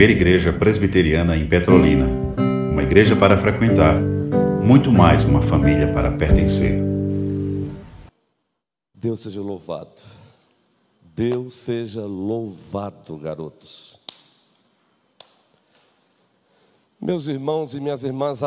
primeira igreja presbiteriana em Petrolina. Uma igreja para frequentar, muito mais uma família para pertencer. Deus seja louvado. Deus seja louvado, garotos. Meus irmãos e minhas irmãs,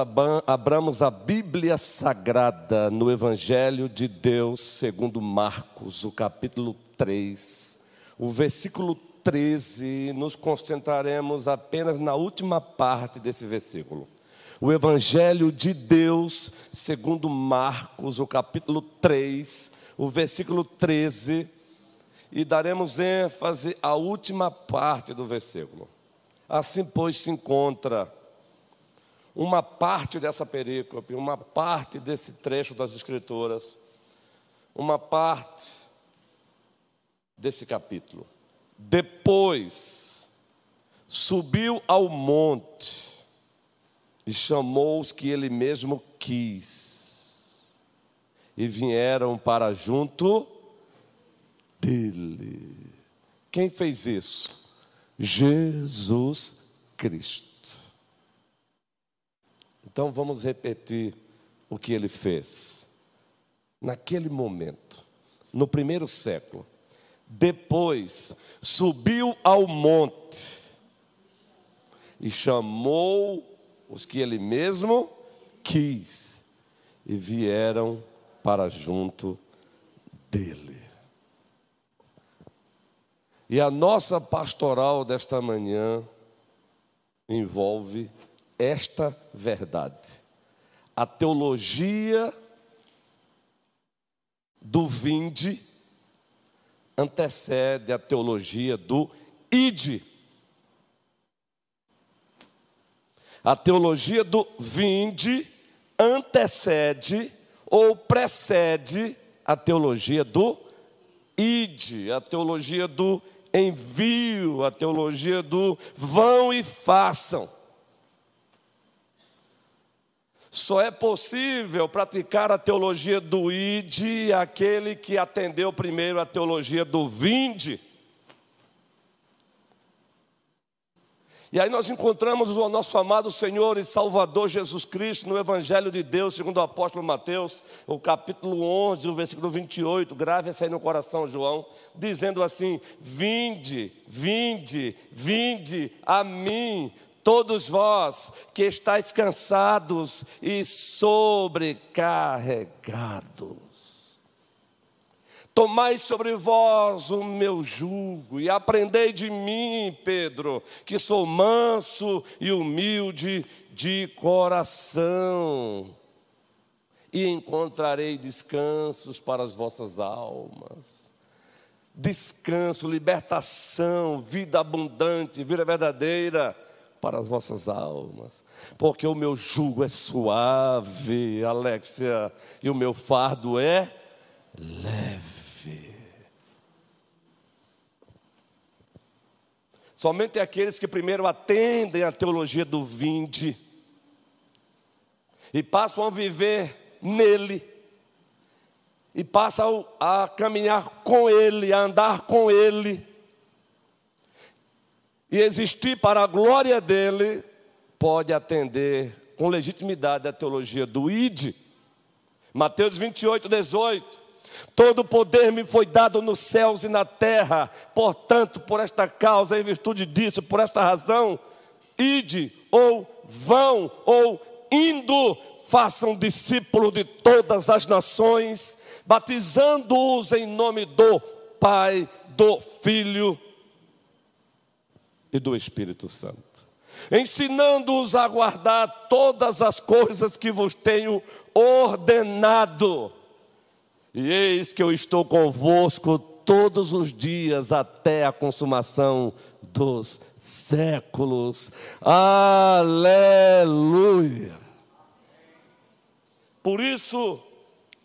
abramos a Bíblia Sagrada no Evangelho de Deus, segundo Marcos, o capítulo 3, o versículo 13. Nos concentraremos apenas na última parte desse versículo. O Evangelho de Deus, segundo Marcos, o capítulo 3, o versículo 13, e daremos ênfase à última parte do versículo. Assim, pois, se encontra uma parte dessa perícope, uma parte desse trecho das Escrituras, uma parte desse capítulo. Depois, subiu ao monte e chamou os que ele mesmo quis, e vieram para junto dele. Quem fez isso? Jesus Cristo. Então vamos repetir o que ele fez. Naquele momento, no primeiro século, depois subiu ao monte e chamou os que ele mesmo quis e vieram para junto dele. E a nossa pastoral desta manhã envolve esta verdade. A teologia do vinde antecede a teologia do ide. A teologia do vinde antecede ou precede a teologia do ide, a teologia do envio, a teologia do vão e façam. Só é possível praticar a teologia do ide aquele que atendeu primeiro a teologia do vinde. E aí nós encontramos o nosso amado Senhor e Salvador Jesus Cristo no Evangelho de Deus, segundo o apóstolo Mateus, o capítulo 11, o versículo 28, grave essa aí no coração, João, dizendo assim: Vinde, vinde, vinde a mim, Todos vós que estáis cansados e sobrecarregados, tomai sobre vós o meu jugo e aprendei de mim, Pedro, que sou manso e humilde de coração, e encontrarei descansos para as vossas almas. Descanso, libertação, vida abundante, vida verdadeira para as vossas almas, porque o meu jugo é suave, Alexia, e o meu fardo é leve. Somente aqueles que primeiro atendem à teologia do vinde e passam a viver nele, e passam a caminhar com ele, a andar com ele, e existir para a glória dele, pode atender com legitimidade a teologia do ID. Mateus 28, 18. Todo poder me foi dado nos céus e na terra, portanto, por esta causa, em virtude disso, por esta razão, ide, ou vão, ou indo, façam discípulo de todas as nações, batizando-os em nome do Pai, do Filho e do Espírito Santo, ensinando-os a guardar todas as coisas que vos tenho ordenado. E eis que eu estou convosco todos os dias até a consumação dos séculos. Aleluia. Por isso,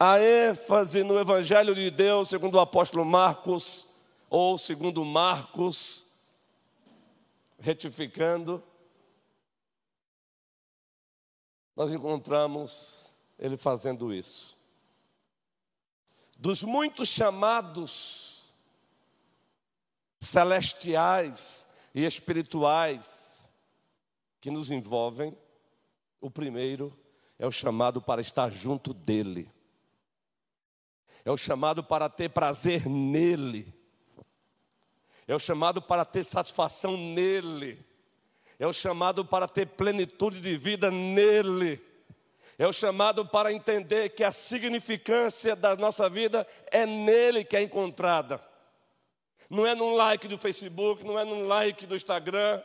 a ênfase no Evangelho de Deus, segundo o apóstolo Marcos, ou segundo Marcos, retificando, nós encontramos ele fazendo isso. Dos muitos chamados celestiais e espirituais que nos envolvem. O primeiro é o chamado para estar junto dele, é o chamado para ter prazer nele, é o chamado para ter satisfação nele, é o chamado para ter plenitude de vida nele. É o chamado para entender que a significância da nossa vida é nele que é encontrada. Não é num like do Facebook, não é num like do Instagram.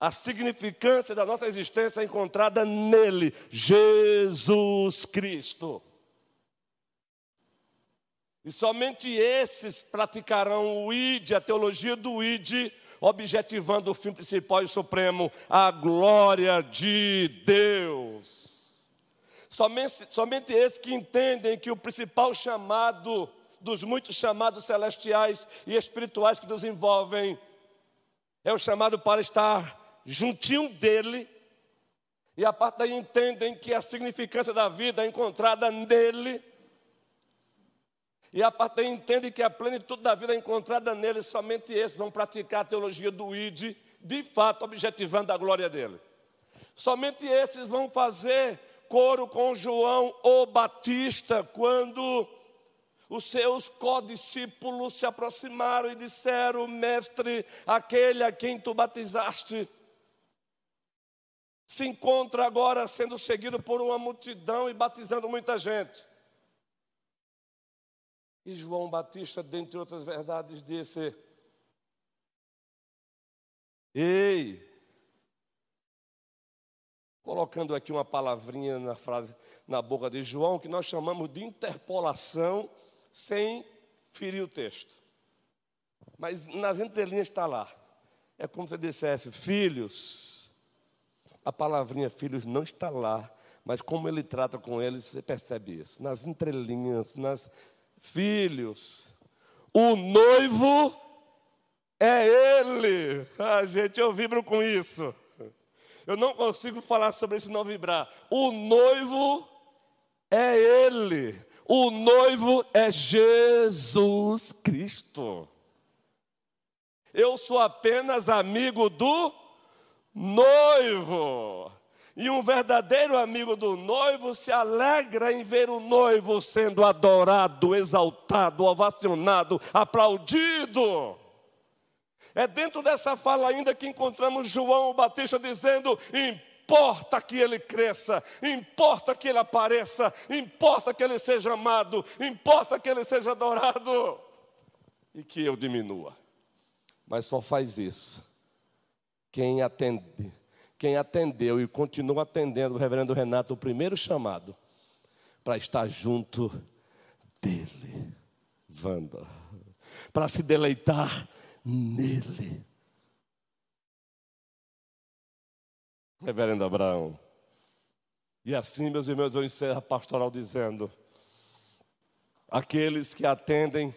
A significância da nossa existência é encontrada nele, Jesus Cristo. E somente esses praticarão o ID, a teologia do ID, objetivando o fim principal e supremo, a glória de Deus. Somente, somente esses que entendem que o principal chamado dos muitos chamados celestiais e espirituais que nos envolvem é o chamado para estar juntinho dele. E a parte daí entendem que a significância da vida é encontrada nele e a partir entende que a plenitude da vida é encontrada nele, somente esses vão praticar a teologia do ID, de fato objetivando a glória dele. Somente esses vão fazer coro com João o Batista quando os seus codiscípulos se aproximaram e disseram: Mestre, aquele a quem tu batizaste, se encontra agora sendo seguido por uma multidão e batizando muita gente. E João Batista, dentre outras verdades, disse: Ei! Colocando aqui uma palavrinha na frase, na boca de João, que nós chamamos de interpolação, sem ferir o texto. Mas nas entrelinhas está lá. É como se dissesse, filhos. A palavrinha filhos não está lá, mas como ele trata com eles, você percebe isso. Nas entrelinhas, nas filhos. O noivo é ele. Ah, gente, eu vibro com isso. Eu não consigo falar sobre isso não vibrar. O noivo é ele. O noivo é Jesus Cristo. Eu sou apenas amigo do noivo. E um verdadeiro amigo do noivo se alegra em ver o noivo sendo adorado, exaltado, ovacionado, aplaudido. É dentro dessa fala ainda que encontramos João Batista dizendo: importa que ele cresça, importa que ele apareça, importa que ele seja amado, importa que ele seja adorado e que eu diminua. Mas só faz isso quem atende quem atendeu e continua atendendo o reverendo Renato, o primeiro chamado, para estar junto dele, Wanda, para se deleitar nele. Reverendo Abraão. E assim, meus irmãos, eu encerro a pastoral dizendo: aqueles que atendem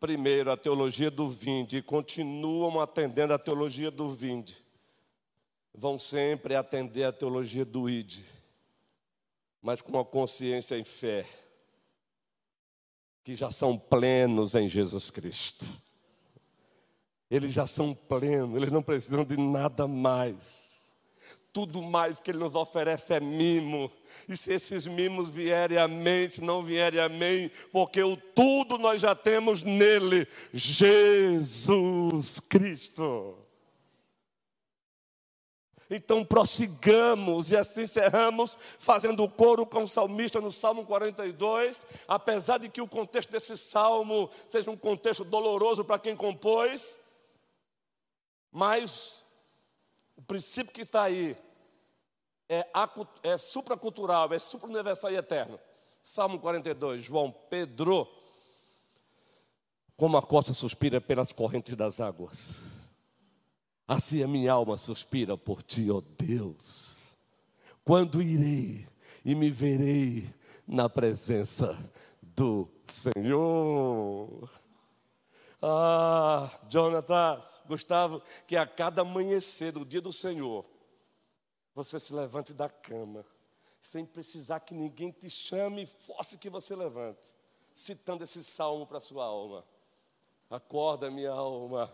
primeiro a teologia do vinde e continuam atendendo a teologia do vinde, vão sempre atender a teologia do ID, mas com a consciência em fé, que já são plenos em Jesus Cristo. Eles já são plenos, eles não precisam de nada mais. Tudo mais que Ele nos oferece é mimo. E se esses mimos vierem, amém. Se não vierem, amém. Porque o tudo nós já temos nele, Jesus Cristo. Então prossigamos e assim encerramos fazendo o coro com o salmista no Salmo 42, apesar de que o contexto desse salmo seja um contexto doloroso para quem compôs, mas o princípio que está aí é, é supracultural, é supra-universal e eterno. Salmo 42, João Pedro, como a costa suspira pelas correntes das águas. Assim a minha alma suspira por ti, ó Deus. Quando irei e me verei na presença do Senhor. Ah, Jonatas, Gustavo, que a cada amanhecer do dia do Senhor, você se levante da cama, sem precisar que ninguém te chame e force que você levante, citando esse salmo para sua alma. Acorda, minha alma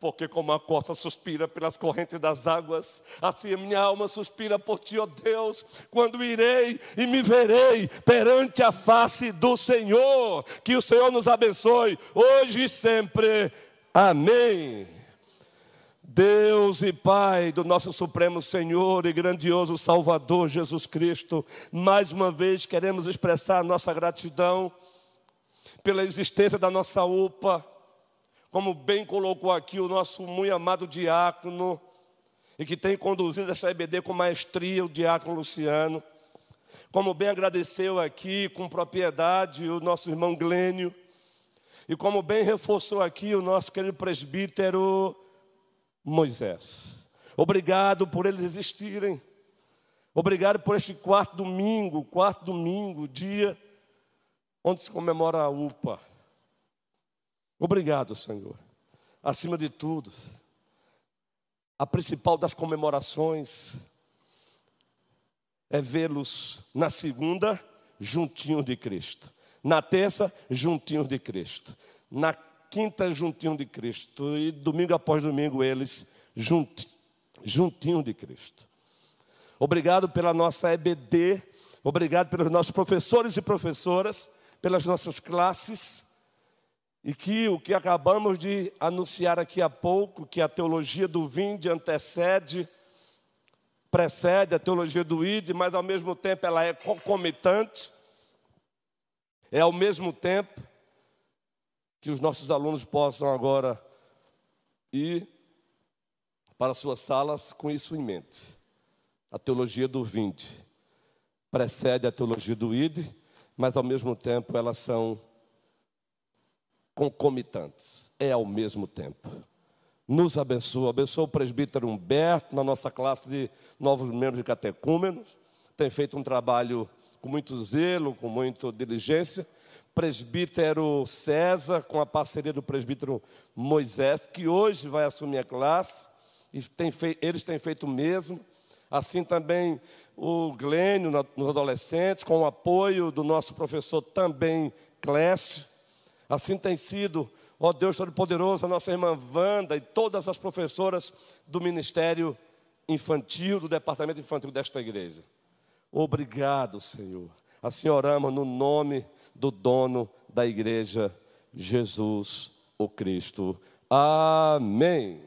porque como a costa suspira pelas correntes das águas, assim a minha alma suspira por ti, ó Deus, quando irei e me verei perante a face do Senhor. Que o Senhor nos abençoe hoje e sempre. Amém. Deus e Pai do nosso Supremo Senhor e grandioso Salvador Jesus Cristo, mais uma vez queremos expressar nossa gratidão pela existência da nossa UPA como bem colocou aqui o nosso muito amado diácono, e que tem conduzido essa EBD com maestria, o diácono Luciano. Como bem agradeceu aqui com propriedade o nosso irmão Glênio. E como bem reforçou aqui o nosso querido presbítero Moisés. Obrigado por eles existirem. Obrigado por este quarto domingo, quarto domingo, dia onde se comemora a UPA. Obrigado, Senhor. Acima de tudo, a principal das comemorações é vê-los na segunda, juntinhos de Cristo. Na terça, juntinhos de Cristo. Na quinta, juntinho de Cristo. E domingo após domingo, eles junt, juntinho de Cristo. Obrigado pela nossa EBD. Obrigado pelos nossos professores e professoras, pelas nossas classes e que o que acabamos de anunciar aqui há pouco, que a teologia do vinde antecede, precede a teologia do id, mas ao mesmo tempo ela é concomitante, é ao mesmo tempo que os nossos alunos possam agora ir para suas salas com isso em mente. A teologia do vinde precede a teologia do id, mas ao mesmo tempo elas são concomitantes, é ao mesmo tempo. Nos abençoa, abençoa o presbítero Humberto na nossa classe de novos membros de catecúmenos, tem feito um trabalho com muito zelo, com muita diligência. Presbítero César, com a parceria do presbítero Moisés, que hoje vai assumir a classe, e tem eles têm feito o mesmo. Assim também o Glênio nos adolescentes, com o apoio do nosso professor também Clécio. Assim tem sido, ó Deus Todo-Poderoso, a nossa irmã Wanda e todas as professoras do Ministério Infantil, do Departamento Infantil desta igreja. Obrigado, Senhor. Assim oramos no nome do dono da igreja, Jesus o Cristo. Amém.